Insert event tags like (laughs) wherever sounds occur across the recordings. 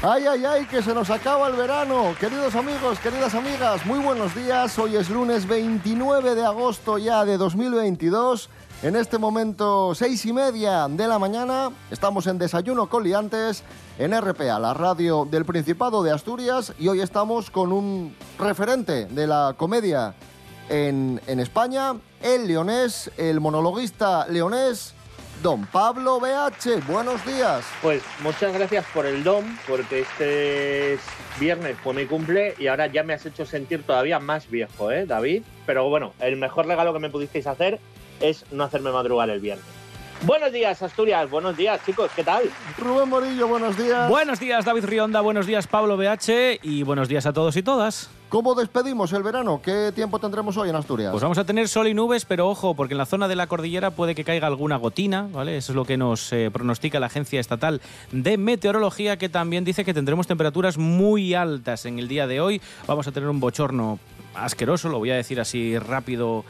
Ay, ay, ay, que se nos acaba el verano. Queridos amigos, queridas amigas, muy buenos días. Hoy es lunes 29 de agosto ya de 2022. En este momento, seis y media de la mañana, estamos en Desayuno con Liantes en RPA, la radio del Principado de Asturias, y hoy estamos con un referente de la comedia en, en España, el leonés, el monologuista leonés, don Pablo BH. Buenos días. Pues muchas gracias por el don, porque este viernes fue mi cumple y ahora ya me has hecho sentir todavía más viejo, ¿eh, David? Pero bueno, el mejor regalo que me pudisteis hacer es no hacerme madrugar el viernes. Buenos días, Asturias. Buenos días, chicos. ¿Qué tal? Rubén Morillo, buenos días. Buenos días, David Rionda. Buenos días, Pablo BH. Y buenos días a todos y todas. ¿Cómo despedimos el verano? ¿Qué tiempo tendremos hoy en Asturias? Pues vamos a tener sol y nubes, pero ojo, porque en la zona de la cordillera puede que caiga alguna gotina, ¿vale? Eso es lo que nos eh, pronostica la Agencia Estatal de Meteorología, que también dice que tendremos temperaturas muy altas en el día de hoy. Vamos a tener un bochorno asqueroso, lo voy a decir así rápido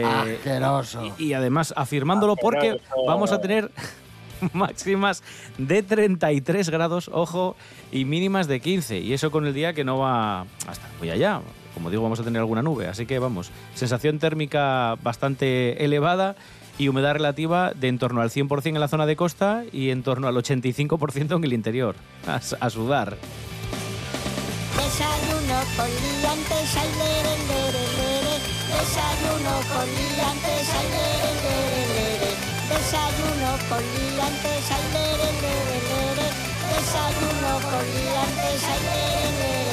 eh, Asqueroso. Y, y, además afirmándolo porque vamos a tener (laughs) máximas de 33 grados, ojo, y mínimas de 15. Y eso con el día que no va hasta muy allá. Como digo, vamos a tener alguna nube. Así que vamos, sensación térmica bastante elevada y humedad relativa de en torno al 100% en la zona de costa y en torno al 85% en el interior. A, a sudar. Desayuno con liantes, ay, lere, lere, lere. Desayuno con liantes, ay, lere. Desayuno con liantes, ay, lere. Desayuno con liantes, ay, lere.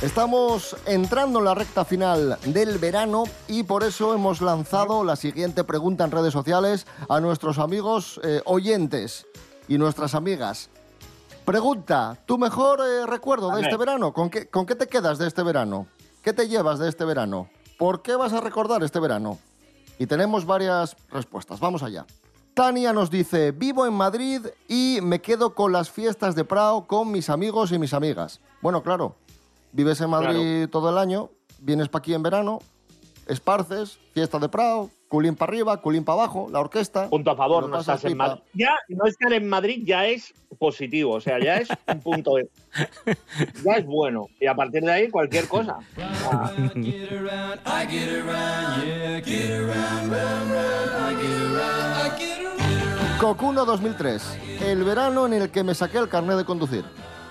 Estamos entrando en la recta final del verano y por eso hemos lanzado la siguiente pregunta en redes sociales a nuestros amigos eh, oyentes y nuestras amigas. Pregunta, ¿tu mejor eh, recuerdo de este verano? ¿Con qué, ¿Con qué te quedas de este verano? ¿Qué te llevas de este verano? ¿Por qué vas a recordar este verano? Y tenemos varias respuestas. Vamos allá. Tania nos dice, vivo en Madrid y me quedo con las fiestas de Prado con mis amigos y mis amigas. Bueno, claro, vives en Madrid Claro. todo el año, vienes para aquí en verano, esparces, fiesta de Prado, culín para arriba, culín para abajo, la orquesta. Punto a favor, no estás en. Madrid. Ya, no estar en Madrid ya es positivo, o sea, ya es un punto de... (laughs) Ya es bueno. Y a partir de ahí, cualquier cosa. Ah, Cocuno 2003, el verano en el que me saqué el carnet de conducir.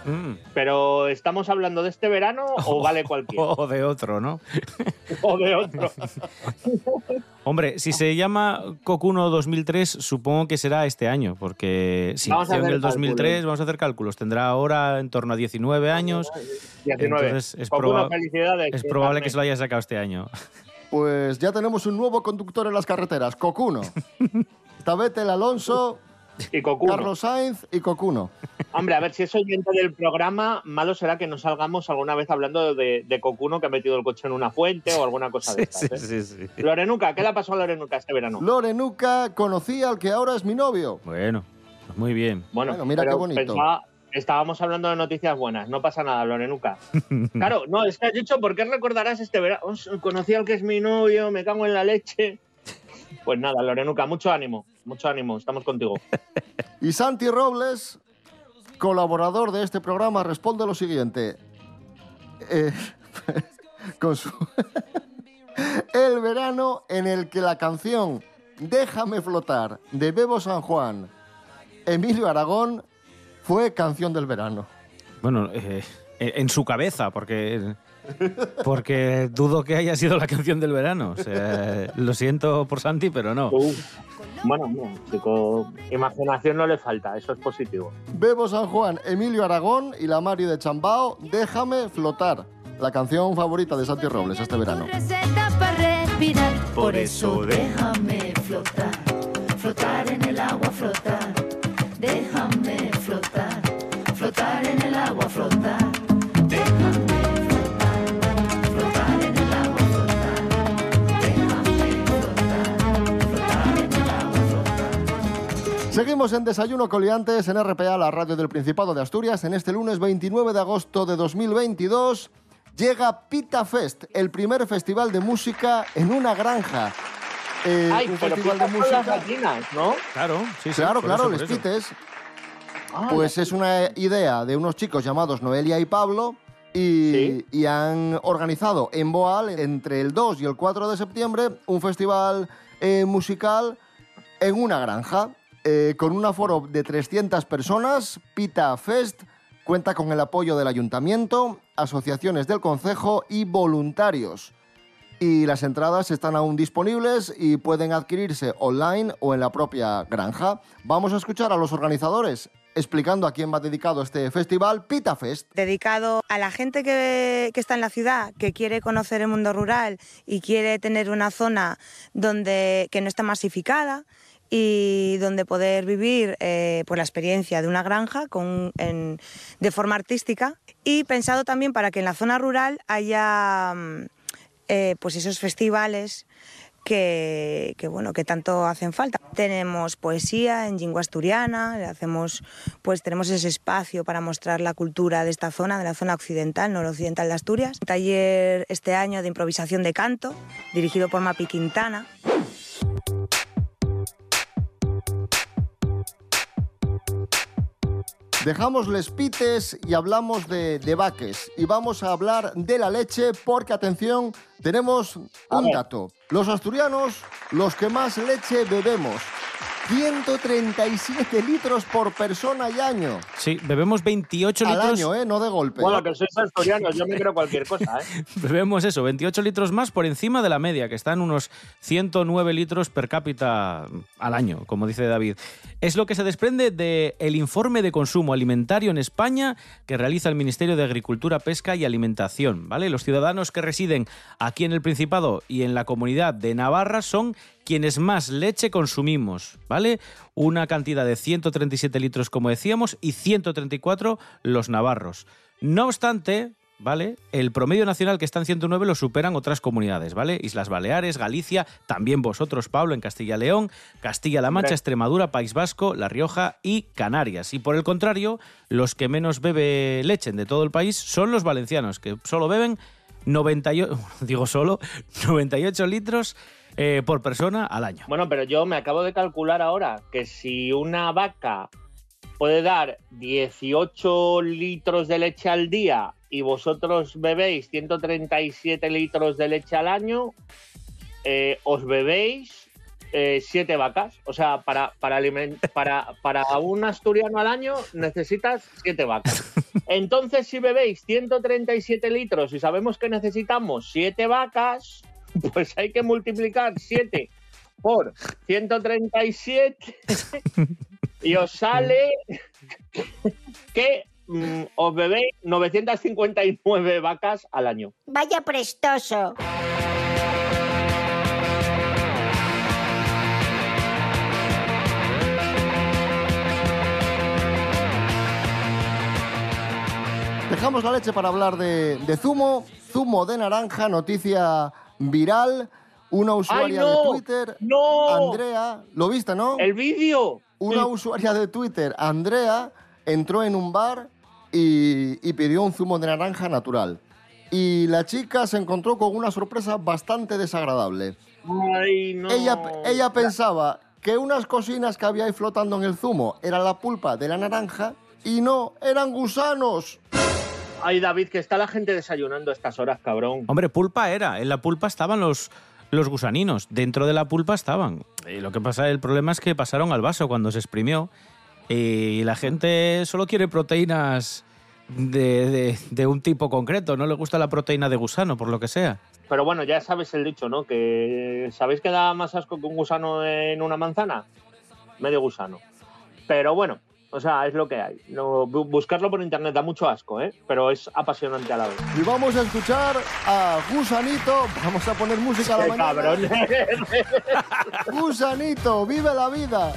Mm. Pero ¿estamos hablando de este verano o (laughs) vale cualquiera? O de otro, ¿no? (laughs) O de otro. (laughs) Hombre, si se llama Cocuno 2003, supongo que será este año, porque si Vamos a nació en el 2003, cálculos. vamos a hacer cálculos. Tendrá ahora en torno a 19 años. 19. Entonces es, Con proba- una felicidades. es probable que se lo haya sacado este año. Pues ya tenemos un nuevo conductor en las carreteras, Cocuno. Esta vez el Alonso, Y Cocuno. Carlos Sainz y Cocuno. Hombre, a ver, si es oyente del programa, malo será que nos salgamos alguna vez hablando de, de Cocuno que ha metido el coche en una fuente o alguna cosa de Sí, estas. sí, ¿eh? sí, sí. Lorenuca, ¿qué le ha pasado a Lorenuca este verano? Lorenuca conocí al que ahora es mi novio. Bueno, pues muy bien. Bueno, Bueno, mira qué bonito. pensaba- estábamos hablando de noticias buenas, no pasa nada, Lorenuca. (laughs) Claro, no, es que has dicho, ¿por qué recordarás este verano? Os- Conocí al que es mi novio, me cago en la leche. Pues nada, Lorenuca, mucho ánimo, mucho ánimo, estamos contigo. Y Santi Robles, colaborador de este programa, responde lo siguiente. Eh, (laughs) con su... (laughs) el verano en el que la canción Déjame flotar de Bebo San Juan, Emilio Aragón, fue canción del verano. Bueno, eh, en su cabeza, porque, porque dudo que haya sido la canción del verano. O sea, lo siento por Santi, pero no. Bueno, no, chico, imaginación no le falta, eso es positivo. Bebo San Juan, Emilio Aragón y la Mari de Chambao, Déjame flotar. La canción favorita de Santi Robles este verano. Por eso déjame flotar, flotar en el agua, flotar. Déjame flotar, flotar en el agua, flotar. Seguimos en Desayuno Coliantes en RPA, la radio del Principado de Asturias. En este lunes 29 de agosto de 2022 llega Pita Fest, el primer festival de música en una granja. Eh, Ay, un pero festival pita de las música. gallinas, ¿no? Claro, sí, sí. Claro, claro, eso. pites. Ah, Pues es una idea de unos chicos llamados Noelia y Pablo y, Sí. y han organizado en Boal entre el 2 y el 4 de septiembre un festival eh, musical en una granja eh, con un aforo de 300 personas. Pita Fest cuenta con el apoyo del ayuntamiento, asociaciones del concejo y voluntarios. Y las entradas están aún disponibles y pueden adquirirse online o en la propia granja. Vamos a escuchar a los organizadores explicando a quién va dedicado este festival, Pita Fest. dedicado a la gente que, que está en la ciudad, que quiere conocer el mundo rural y quiere tener una zona donde, que no está masificada y donde poder vivir eh, pues la experiencia de una granja con, en- de forma artística y pensado también para que en la zona rural haya mm, eh, pues esos festivales que, que, bueno que tanto hacen falta. Tenemos poesía en lengua asturiana, hacemos pues tenemos ese espacio para mostrar la cultura de esta zona, de la zona occidental, noroccidental de Asturias. Un taller este año de improvisación de canto, dirigido por Mapi Quintana. Dejamos les pites y hablamos de, de vaques. Y vamos a hablar de la leche porque, atención, tenemos un dato. Los asturianos, los que más leche bebemos. 137 litros por persona y año. Sí, bebemos 28 Al litros. año, ¿eh? No de golpe. Bueno, que sois asturianos, yo me creo cualquier cosa, ¿eh? (laughs) Bebemos eso, 28 litros más por encima de la media, que está en unos 109 litros per cápita al año, como dice David. Es lo que se desprende del informe de consumo alimentario en España que realiza el Ministerio de Agricultura, Pesca y Alimentación. ¿vale? Los ciudadanos que residen aquí en el Principado y en la comunidad de Navarra son quienes más leche consumimos, ¿vale? Una cantidad de 137 litros, como decíamos, y 134 los navarros. No obstante, ¿vale? El promedio nacional que está en 109 lo superan otras comunidades, ¿vale? Islas Baleares, Galicia, también vosotros, Pablo, en Castilla-León, Castilla-La Mancha, Hombre. Extremadura, País Vasco, La Rioja y Canarias. Y por el contrario, los que menos bebe leche de todo el país son los valencianos, que solo beben 98, (laughs) digo solo, 98 litros eh, por persona al año. Bueno, pero yo me acabo de calcular ahora que si una vaca puede dar 18 litros de leche al día y vosotros bebéis 137 litros de leche al año, eh, os bebéis 7 vacas. O sea, para, para, para, para un asturiano al año necesitas 7 vacas. Entonces, si bebéis 137 litros y sabemos que necesitamos 7 vacas, (laughs) pues hay que multiplicar 7 por 137 (laughs) y os sale que mm, os bebéis 959 vacas al año. Vaya prestoso. Dejamos la leche para hablar de, de zumo. Zumo de naranja, noticia viral. Una usuaria no! de Twitter, ¡No! Andrea, ¿lo viste, no? El vídeo. Una usuaria de Twitter, Andrea, entró en un bar y, y pidió un zumo de naranja natural. Y la chica se encontró con una sorpresa bastante desagradable. Ay, no. Ella, ella pensaba que unas cocinas que había ahí flotando en el zumo era la pulpa de la naranja y no, eran gusanos. Ay, David, que está la gente desayunando a estas horas, cabrón. Hombre, pulpa era. En la pulpa estaban los, los gusaninos. Dentro de la pulpa estaban. Y lo que pasa, el problema es que pasaron al vaso cuando se exprimió. Y la gente solo quiere proteínas de, de- de un tipo concreto. No le gusta la proteína de gusano, por lo que sea. Pero bueno, ya sabes el dicho, ¿no? Que ¿sabéis que da más asco que un gusano en una manzana? Medio gusano. Pero bueno, o sea, es lo que hay. No, bu- buscarlo por internet da mucho asco, ¿eh? Pero es apasionante a la vez. Y vamos a escuchar a Gusanito. Vamos a poner música a la ¡Qué mañana. cabrón! (laughs) Gusanito, vive la vida.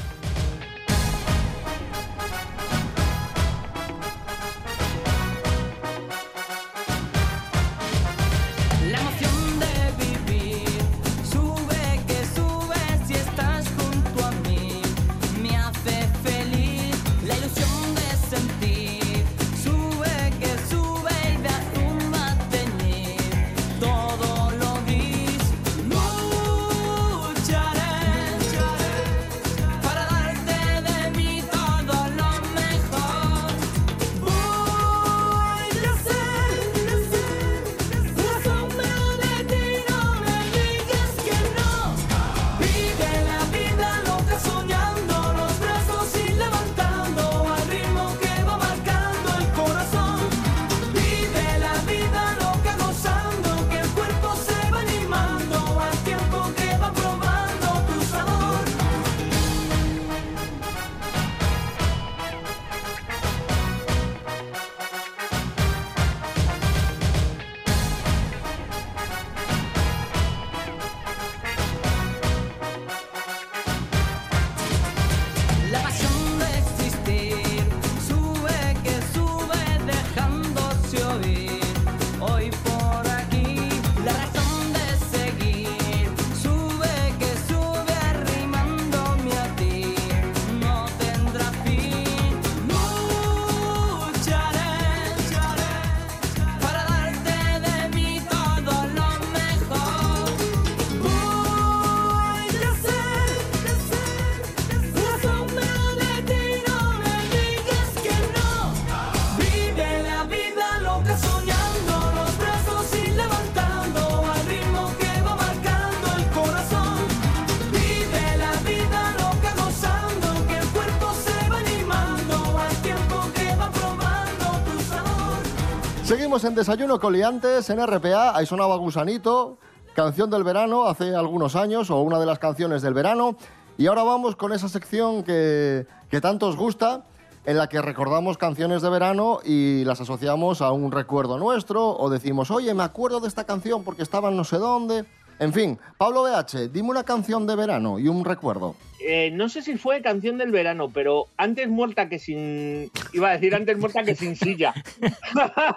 Seguimos en Desayuno Coliantes, en RPA. Ahí sonaba Gusanito, canción del verano hace algunos años, o una de las canciones del verano. Y ahora vamos con esa sección que, que tanto os gusta, en la que recordamos canciones de verano y las asociamos a un recuerdo nuestro, o decimos, oye, me acuerdo de esta canción porque estaba no sé dónde. En fin, Pablo BH, dime una canción de verano y un recuerdo. Eh, no sé si fue canción del verano, pero antes muerta que sin. Iba a decir antes muerta que sin silla. (laughs)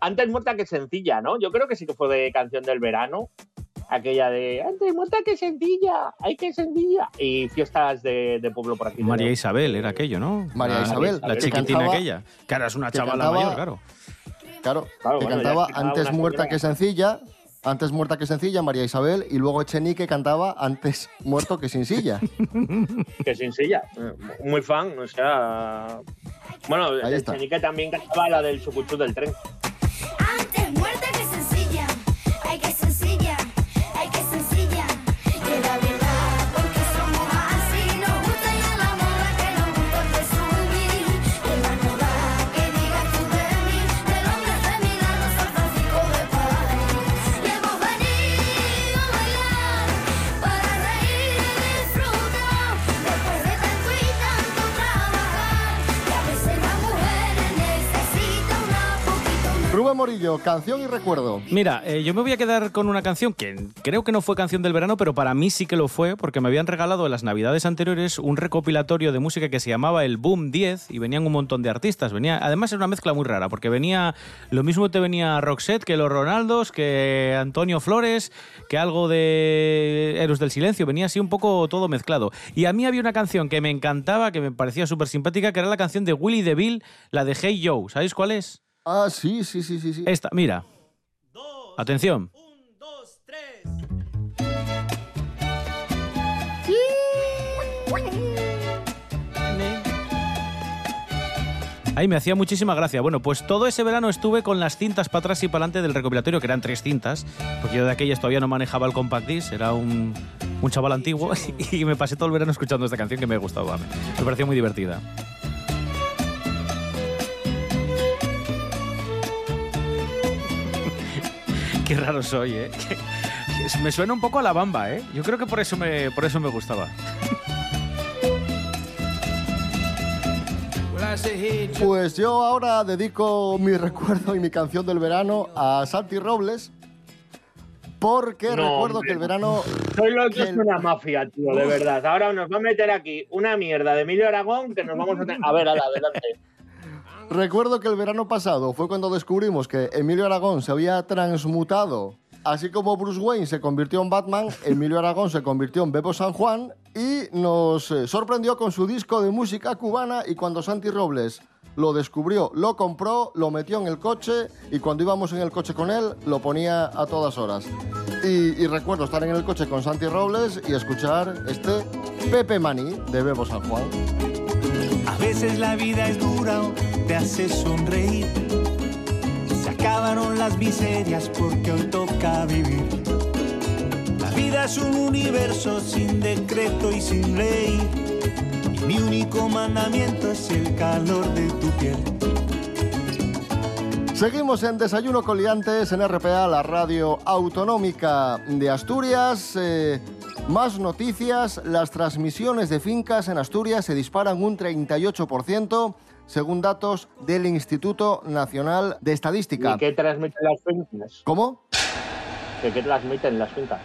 antes muerta que sencilla, ¿no? Yo creo que sí que fue de canción del verano. Aquella de antes muerta que sencilla, hay que sencilla. Y fiestas de, de pueblo por aquí. María Isabel era aquello, ¿no? María La- Isabel, La chiquitina cantaba- aquella. Que ahora es una chavala cantaba- mayor, claro. Claro, Claro, que bueno, cantaba antes muerta señora. que sencilla, antes muerta que sencilla, María Isabel, y luego Echenique cantaba antes muerto que sin silla. (laughs) Que sin silla. Eh, Muy fan, o sea. Bueno, Ahí el está. Chenique también cantaba la del sucuchú del tren. Canción y recuerdo. Mira, eh, yo me voy a quedar con una canción que creo que no fue canción del verano, pero para mí sí que lo fue, porque me habían regalado en las navidades anteriores un recopilatorio de música que se llamaba el Boom 10 y venían un montón de artistas. Venía, además era una mezcla muy rara, porque venía, lo mismo te venía Roxette que los Ronaldos, que Antonio Flores, que algo de Héroes del Silencio, venía así un poco todo mezclado. Y a mí había una canción que me encantaba, que me parecía súper simpática, que era la canción de Willy DeVille, la de Hey Joe. ¿Sabéis cuál es? Ah, sí, sí, sí, sí. sí. Esta, mira. Atención. Ahí me hacía muchísima gracia. Bueno, pues todo ese verano estuve con las cintas para atrás y para adelante del recopilatorio, que eran tres cintas, porque yo de aquellas todavía no manejaba el compact disc, era un, un chaval antiguo, (laughs) y me pasé todo el verano escuchando esta canción que me gustaba. Me parecía muy divertida. Qué raro soy, ¿eh? (laughs) Me suena un poco a la bamba, ¿eh? Yo creo que por eso me, por eso me gustaba. Pues yo ahora dedico mi recuerdo y mi canción del verano a Santi Robles, porque No, recuerdo hombre. que el verano Soy lo que es El- una mafia, tío, de verdad. Ahora nos va a meter aquí una mierda de Emilio Aragón que nos vamos a tener. A ver, ala, adelante. Recuerdo que el verano pasado fue cuando descubrimos que Emilio Aragón se había transmutado. Así como Bruce Wayne se convirtió en Batman, Emilio Aragón se convirtió en Bebo San Juan y nos eh, sorprendió con su disco de música cubana y cuando Santi Robles lo descubrió, lo compró, lo metió en el coche y cuando íbamos en el coche con él lo ponía a todas horas. Y, y recuerdo estar en el coche con Santi Robles y escuchar este Pepe Maní de Bebo San Juan. Veces la vida es dura, o te hace sonreír. Se acabaron las miserias porque hoy toca vivir. La vida es un universo sin decreto y sin ley. Y mi único mandamiento es el calor de tu piel. Seguimos en Desayuno Coliantes en RPA, la radio autonómica de Asturias. Eh, más noticias, las transmisiones de fincas en Asturias se disparan un 38%, según datos del Instituto Nacional de Estadística. ¿Y qué transmiten las fincas? ¿Cómo? ¿Qué, qué transmiten las fincas?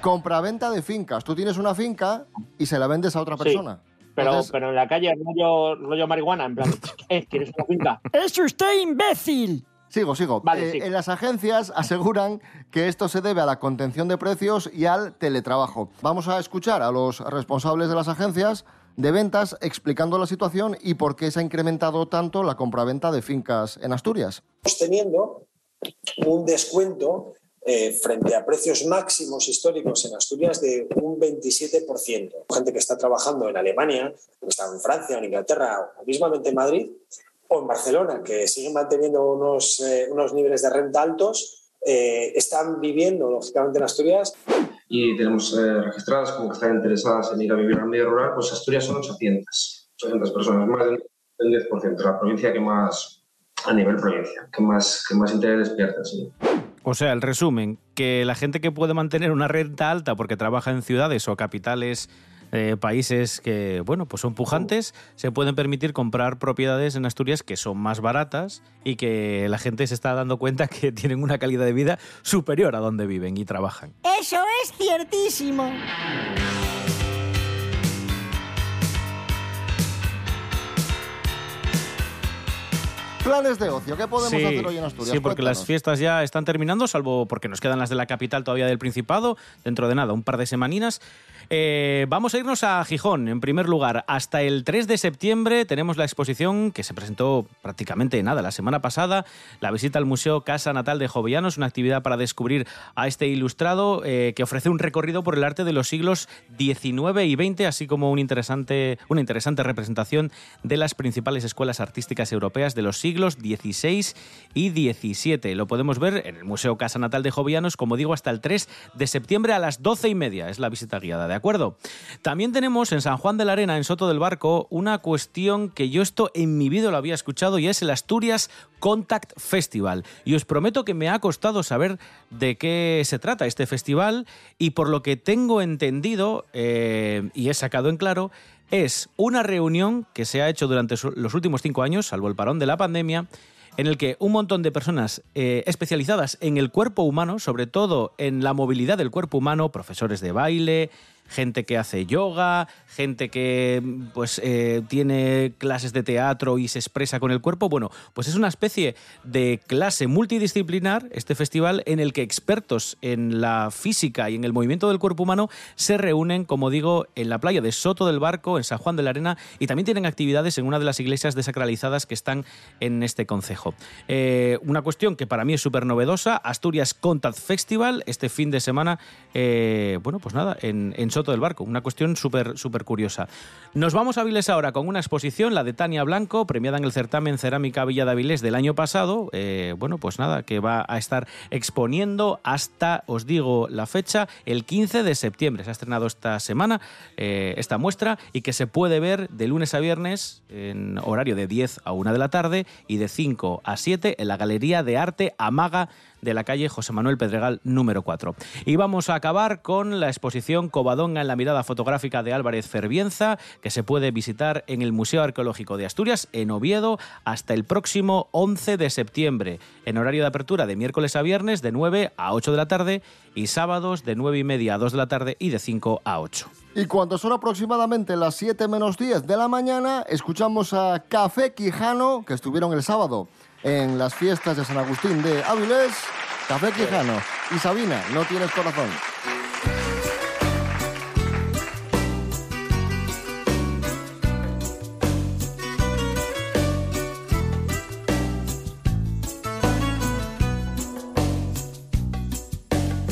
Compraventa de fincas. Tú tienes una finca y se la vendes a otra Sí, persona. Pero, Entonces- pero en la calle, rollo, rollo marihuana, en plan, (laughs) ¿eh? ¿Quieres una finca? ¡Es usted imbécil! Sigo, sigo. Vale, Eh, sí. En las agencias aseguran que esto se debe a la contención de precios y al teletrabajo. Vamos a escuchar a los responsables de las agencias de ventas explicando la situación y por qué se ha incrementado tanto la compraventa de fincas en Asturias. estamos teniendo un descuento eh, frente a precios máximos históricos en Asturias de un 27%. Gente que está trabajando en Alemania, que está en Francia, en Inglaterra, o mismamente en Madrid, o en Barcelona, que siguen manteniendo unos, eh, unos niveles de renta altos, eh, están viviendo, lógicamente, en Asturias y tenemos eh, registradas como que están interesadas en ir a vivir al medio rural, pues Asturias son 800, 800 personas, más del, del 10%, la provincia que más a nivel provincia, que más, que más interés despierta. Sí. O sea, el resumen, que la gente que puede mantener una renta alta porque trabaja en ciudades o capitales, eh, países que, bueno, pues son pujantes, se pueden permitir comprar propiedades en Asturias que son más baratas y que la gente se está dando cuenta que (laughs) tienen una calidad de vida superior a donde viven y trabajan. Eso es ciertísimo. Planes de ocio, ¿qué podemos Sí, hacer hoy en Asturias? Sí, porque las Cuéntanos. fiestas ya están terminando, salvo porque nos quedan las de la capital todavía del Principado, dentro de nada, un par de semaninas. Eh, vamos a irnos a Gijón, en primer lugar. Hasta el 3 de septiembre tenemos la exposición que se presentó prácticamente nada la semana pasada, la visita al Museo Casa Natal de Jovellanos, una actividad para descubrir a este ilustrado eh, que ofrece un recorrido por el arte de los siglos XIX y XX, así como un interesante, una interesante representación de las principales escuelas artísticas europeas de los siglos XVI y XVII. Lo podemos ver en el Museo Casa Natal de Jovellanos, como digo, hasta el 3 de septiembre a las 12 y media. Es la visita guiada, ¿de acuerdo? También tenemos en San Juan de la Arena, en Soto del Barco, una cuestión que yo esto en mi vida lo había escuchado y es el Asturias Contact Festival. Y os prometo que me ha costado saber de qué se trata este festival y por lo que tengo entendido eh, y he sacado en claro, es una reunión que se ha hecho durante los últimos cinco años, salvo el parón de la pandemia, en el que un montón de personas eh, especializadas en el cuerpo humano, sobre todo en la movilidad del cuerpo humano, profesores de baile, gente que hace yoga, gente que pues eh, tiene clases de teatro y se expresa con el cuerpo. Bueno, pues es una especie de clase multidisciplinar, este festival, en el que expertos en la física y en el movimiento del cuerpo humano se reúnen, como digo, en la playa de Soto del Barco, en San Juan de la Arena, y también tienen actividades en una de las iglesias desacralizadas que están en este concejo. Eh, una cuestión que para mí es súper novedosa, Asturias Contact Festival, este fin de semana, eh, bueno, pues nada, en, en Soto del Barco, una cuestión súper súper curiosa. Nos vamos a Avilés ahora con una exposición, la de Tania Blanco, premiada en el certamen Cerámica Villa de Avilés del año pasado, eh, bueno, pues nada, que va a estar exponiendo hasta, os digo la fecha, el 15 de septiembre. Se ha estrenado esta semana eh, esta muestra y que se puede ver de lunes a viernes en horario de 10 a 1 de la tarde y de 5 a 7 en la Galería de Arte Amaga de la calle José Manuel Pedregal número 4. Y vamos a acabar con la exposición Covadonga en la mirada fotográfica de Álvarez Ferbienza, que se puede visitar en el Museo Arqueológico de Asturias, en Oviedo, hasta el próximo 11 de septiembre, en horario de apertura de miércoles a viernes de 9 a 8 de la tarde y sábados de 9 y media a 2 de la tarde y de 5 a 8. Y cuando son aproximadamente las 7 menos 10 de la mañana, escuchamos a Café Quijano, que estuvieron el sábado en las fiestas de San Agustín de Avilés. Café Quijano. Y Sabina, no tienes corazón.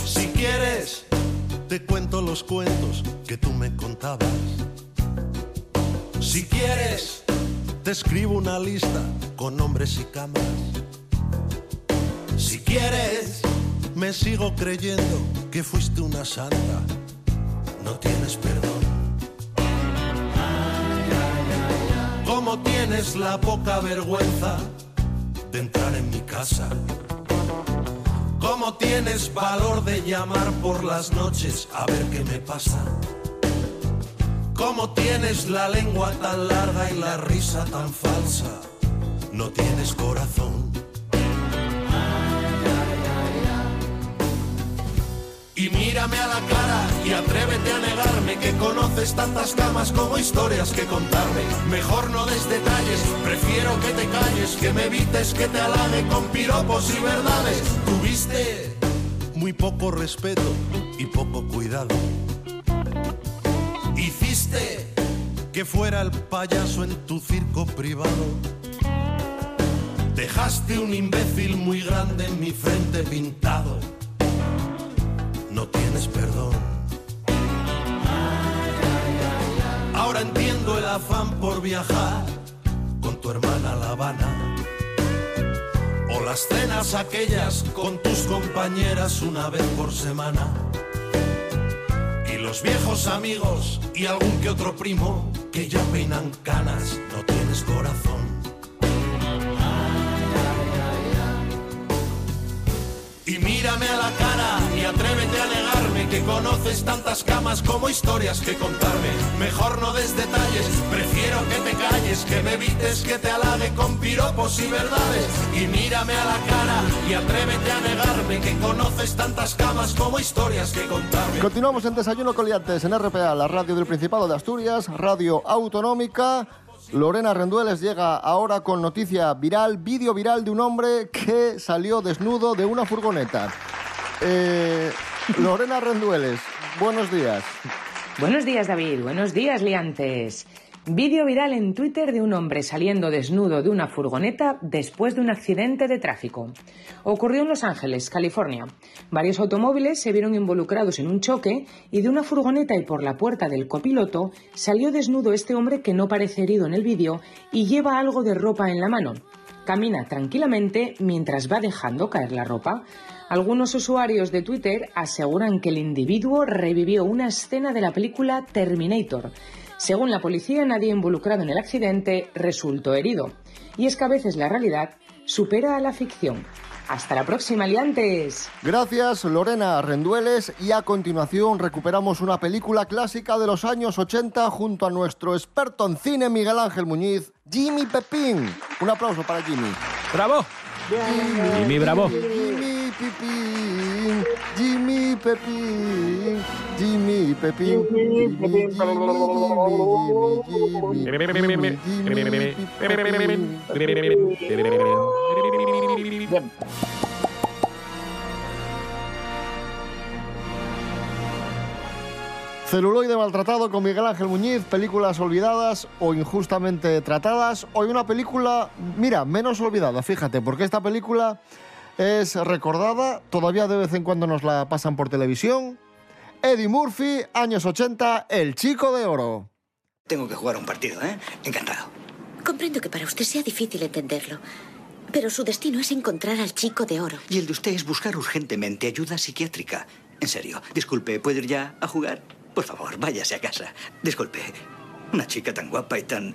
Si quieres, te cuento los cuentos que tú me contabas. Si quieres, te escribo una lista con nombres y camas. Si quieres, me sigo creyendo que fuiste una santa. No tienes perdón. ¿Cómo tienes la poca vergüenza de entrar en mi casa? ¿Cómo tienes valor de llamar por las noches a ver qué me pasa? ¿Cómo tienes la lengua tan larga y la risa tan falsa? No tienes corazón. Y mírame a la cara y atrévete a negarme que conoces tantas camas como historias que contarme. Mejor no des detalles, prefiero que te calles, que me evites que te halague con piropos y verdades. Tuviste muy poco respeto y poco cuidado. Que fuera el payaso en tu circo privado. Dejaste un imbécil muy grande en mi frente pintado no tienes perdón. Ahora entiendo el afán por viajar con tu hermana a La Habana. O las cenas aquellas con tus compañeras una vez por semana. Y los viejos amigos y algún que otro primo que ya peinan canas, no tienes corazón. Y mírame a la cara y atrévete a negarme que conoces tantas camas como historias que contarme. Mejor no des detalles, prefiero que te calles, que me evites que te halague con piropos y verdades. Y mírame a la cara y atrévete a negarme que conoces tantas camas como historias que contarme. Continuamos en Desayuno Coliantes en RPA, la radio del Principado de Asturias, radio autonómica. Lorena Rendueles llega ahora con noticia viral, vídeo viral de un hombre que salió desnudo de una furgoneta. Eh, Lorena Rendueles, buenos días. Buenos días, David. Buenos días, liantes. Vídeo viral en Twitter de un hombre saliendo desnudo de una furgoneta después de un accidente de tráfico. Ocurrió en Los Ángeles, California. Varios automóviles se vieron involucrados en un choque y de una furgoneta y por la puerta del copiloto salió desnudo este hombre que no parece herido en el vídeo y lleva algo de ropa en la mano. Camina tranquilamente mientras va dejando caer la ropa. Algunos usuarios de Twitter aseguran que el individuo revivió una escena de la película Terminator. Según la policía, nadie involucrado en el accidente resultó herido. Y es que a veces la realidad supera a la ficción. Hasta la próxima, liantes. Gracias, Lorena Rendueles. Y a continuación recuperamos una película clásica de los años 80 junto a nuestro experto en cine, Miguel Ángel Muñiz, Jimmy Pepín. Un aplauso para Jimmy. ¡Bravo! Jimmy, bravo. Jimmy Pepín, Jimmy Pepín, Jimmy Pepín. Jimmy, Celuloide maltratado con Miguel Ángel Muñiz, películas olvidadas o injustamente tratadas. Hoy una película, mira, menos olvidada, fíjate, porque esta película es recordada, todavía de vez en cuando nos la pasan por televisión. Eddie Murphy, años 80, El Chico de Oro. Tengo que jugar un partido, ¿eh? Encantado. Comprendo que para usted sea difícil entenderlo, pero su destino es encontrar al chico de oro. Y el de usted es buscar urgentemente ayuda psiquiátrica. En serio, disculpe, ¿puedo ir ya a jugar? Por favor, váyase a casa. Disculpe, una chica tan guapa y tan...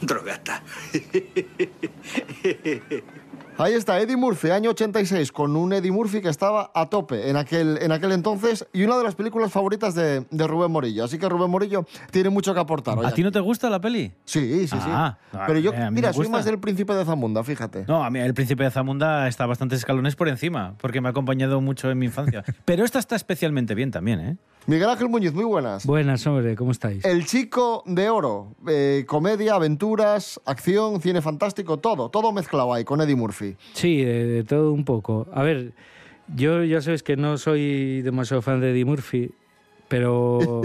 drogata. (laughs) Ahí está, Eddie Murphy, año 86, con un Eddie Murphy que estaba a tope en aquel, en aquel entonces y una de las películas favoritas de, de Rubén Morillo. Así que Rubén Morillo tiene mucho que aportar. hoy ¿A ti no te gusta la peli? Sí, sí, sí. Ah, no, Pero yo, mí mira, soy más del príncipe de Zamunda, fíjate. No, a mí el príncipe de Zamunda está bastantes escalones por encima, porque me ha acompañado mucho en mi infancia. (laughs) Pero esta está especialmente bien también, ¿eh? Miguel Ángel Muñiz, muy buenas. Buenas, hombre, ¿cómo estáis? El Chico de Oro, eh, comedia, aventuras, acción, cine fantástico, todo, todo mezclado ahí con Eddie Murphy. Sí, de, de todo un poco. A ver, yo ya sabes que no soy demasiado fan de Eddie Murphy, pero...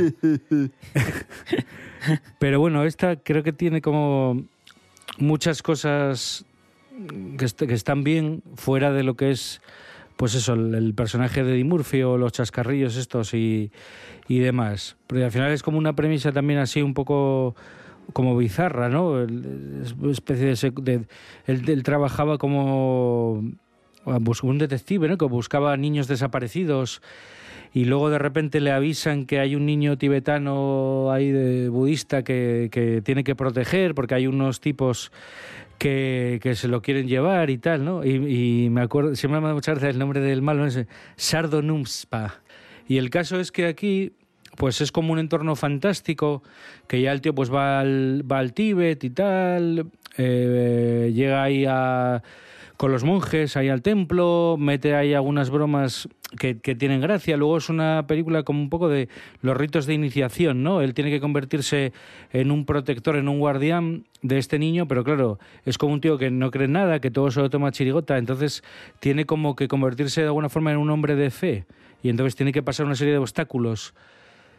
(laughs) pero bueno, esta creo que tiene como muchas cosas que, est- que están bien fuera de lo que es, pues eso, el, el personaje de Eddie Murphy o los chascarrillos estos y, y demás. Pero al final es como una premisa también así un poco como bizarra, ¿no? Es una especie de... de- él, trabajaba como bus- un detective, ¿no? Que buscaba niños desaparecidos y luego de repente le avisan que hay un niño tibetano ahí budista que, que tiene que proteger porque hay unos tipos que, que se lo quieren llevar y tal, ¿no? Y, y me acuerdo, siempre me da mucha gracia el nombre del malo, ese, Sardo Numspa. Y el caso es que aquí pues es como un entorno fantástico, que ya el tío pues va al, va al Tíbet y tal, eh, llega ahí a, con los monjes ahí al templo, mete ahí algunas bromas que, que tienen gracia. Luego es una película como un poco de los ritos de iniciación, ¿no? Él tiene que convertirse en un protector, en un guardián de este niño, pero claro, es como un tío que no cree nada, que todo se lo toma chirigota, entonces tiene como que convertirse de alguna forma en un hombre de fe. Y entonces tiene que pasar una serie de obstáculos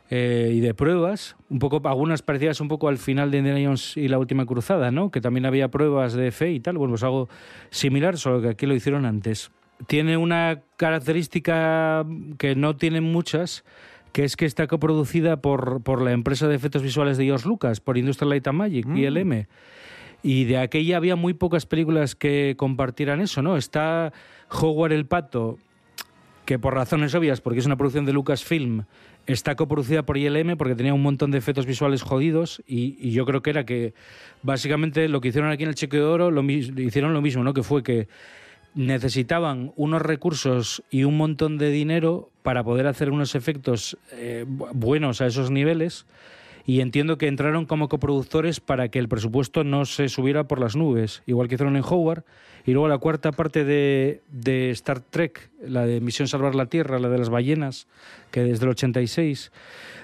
eh, y de pruebas, un poco algunas parecidas un poco al final de Indiana Jones y la última cruzada, ¿no? Que también había pruebas de fe y tal, bueno, pues algo similar, solo que aquí lo hicieron antes. Tiene una característica que no tienen muchas, que es que está coproducida por, por la empresa de efectos visuales de George Lucas, por Industrial Light and Magic, ILM. Y de aquella había muy pocas películas que compartieran eso, ¿no? Está Howard el Pato, que por razones obvias, porque es una producción de Lucasfilm, está coproducida por ILM porque tenía un montón de efectos visuales jodidos y, yo creo que era que básicamente lo que hicieron aquí en el Cheque de Oro lo, hicieron lo mismo, ¿no? Que fue que necesitaban unos recursos y un montón de dinero para poder hacer unos efectos eh, bu- buenos a esos niveles. Y entiendo que entraron como coproductores para que el presupuesto no se subiera por las nubes, igual que hicieron en Howard. Y luego la cuarta parte de, de Star Trek, la de Misión Salvar la Tierra, la de las ballenas, que desde el 86,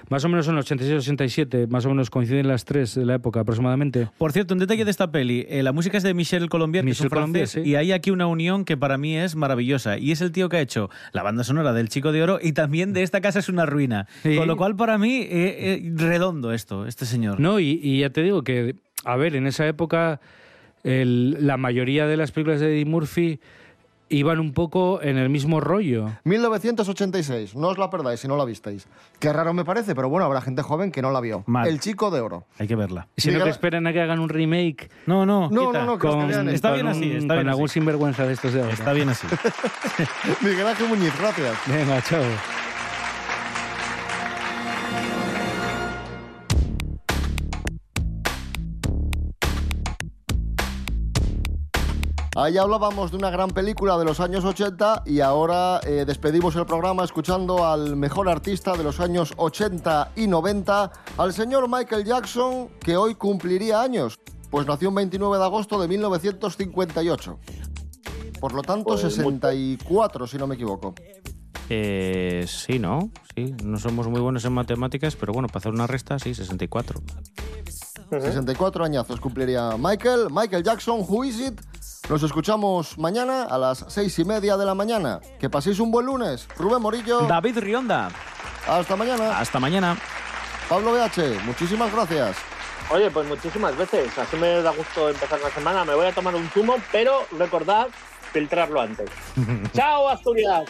más o menos en el 86-87, más o menos coinciden las tres de la época aproximadamente. Por cierto, un detalle de esta peli. eh, la música es de Michel Colombier, que es un Michel Colombier, francés, sí. y hay aquí una unión que para mí es maravillosa. Y es el tío que ha hecho la banda sonora del Chico de Oro y también de Esta casa es una ruina. Sí. Con lo cual, para mí, eh, eh, redondo esto, este señor. No, y, y ya te digo que, a ver, en esa época el- la mayoría de las películas de Eddie Murphy iban un poco en el mismo rollo. 1986, no os la perdáis si no la visteis. Qué raro me parece, pero bueno, habrá gente joven que no la vio. Mal. El chico de oro. Hay que verla. Si no Miguel- que esperen a que hagan un remake. No, no, No, quita. no, no, que con, está bien, está con bien así, un- está con bien algún así. sinvergüenza de estos de ahora. Está bien así. (laughs) Miguel Ángel Muñiz, gracias. Venga, chao. Ahí hablábamos de una gran película de los años 80 y ahora eh, despedimos el programa escuchando al mejor artista de los años 80 y 90, al señor Michael Jackson, que hoy cumpliría años, pues nació un 29 de agosto de 1958. Por lo tanto, Pues mucho. 64, si no me equivoco. Eh, sí, ¿no? Sí, no somos muy buenos en matemáticas, pero bueno, para hacer una resta, sí, 64. 64 añazos cumpliría Michael. Michael Jackson, Who Is It? Nos escuchamos mañana a las seis y media de la mañana. Que paséis un buen lunes. Rubén Morillo. David Rionda. Hasta mañana. Hasta mañana. Pablo BH, muchísimas gracias. Oye, pues muchísimas veces. Así me da gusto empezar la semana. Me voy a tomar un zumo, pero recordad filtrarlo antes. (laughs) ¡Chao, Asturias!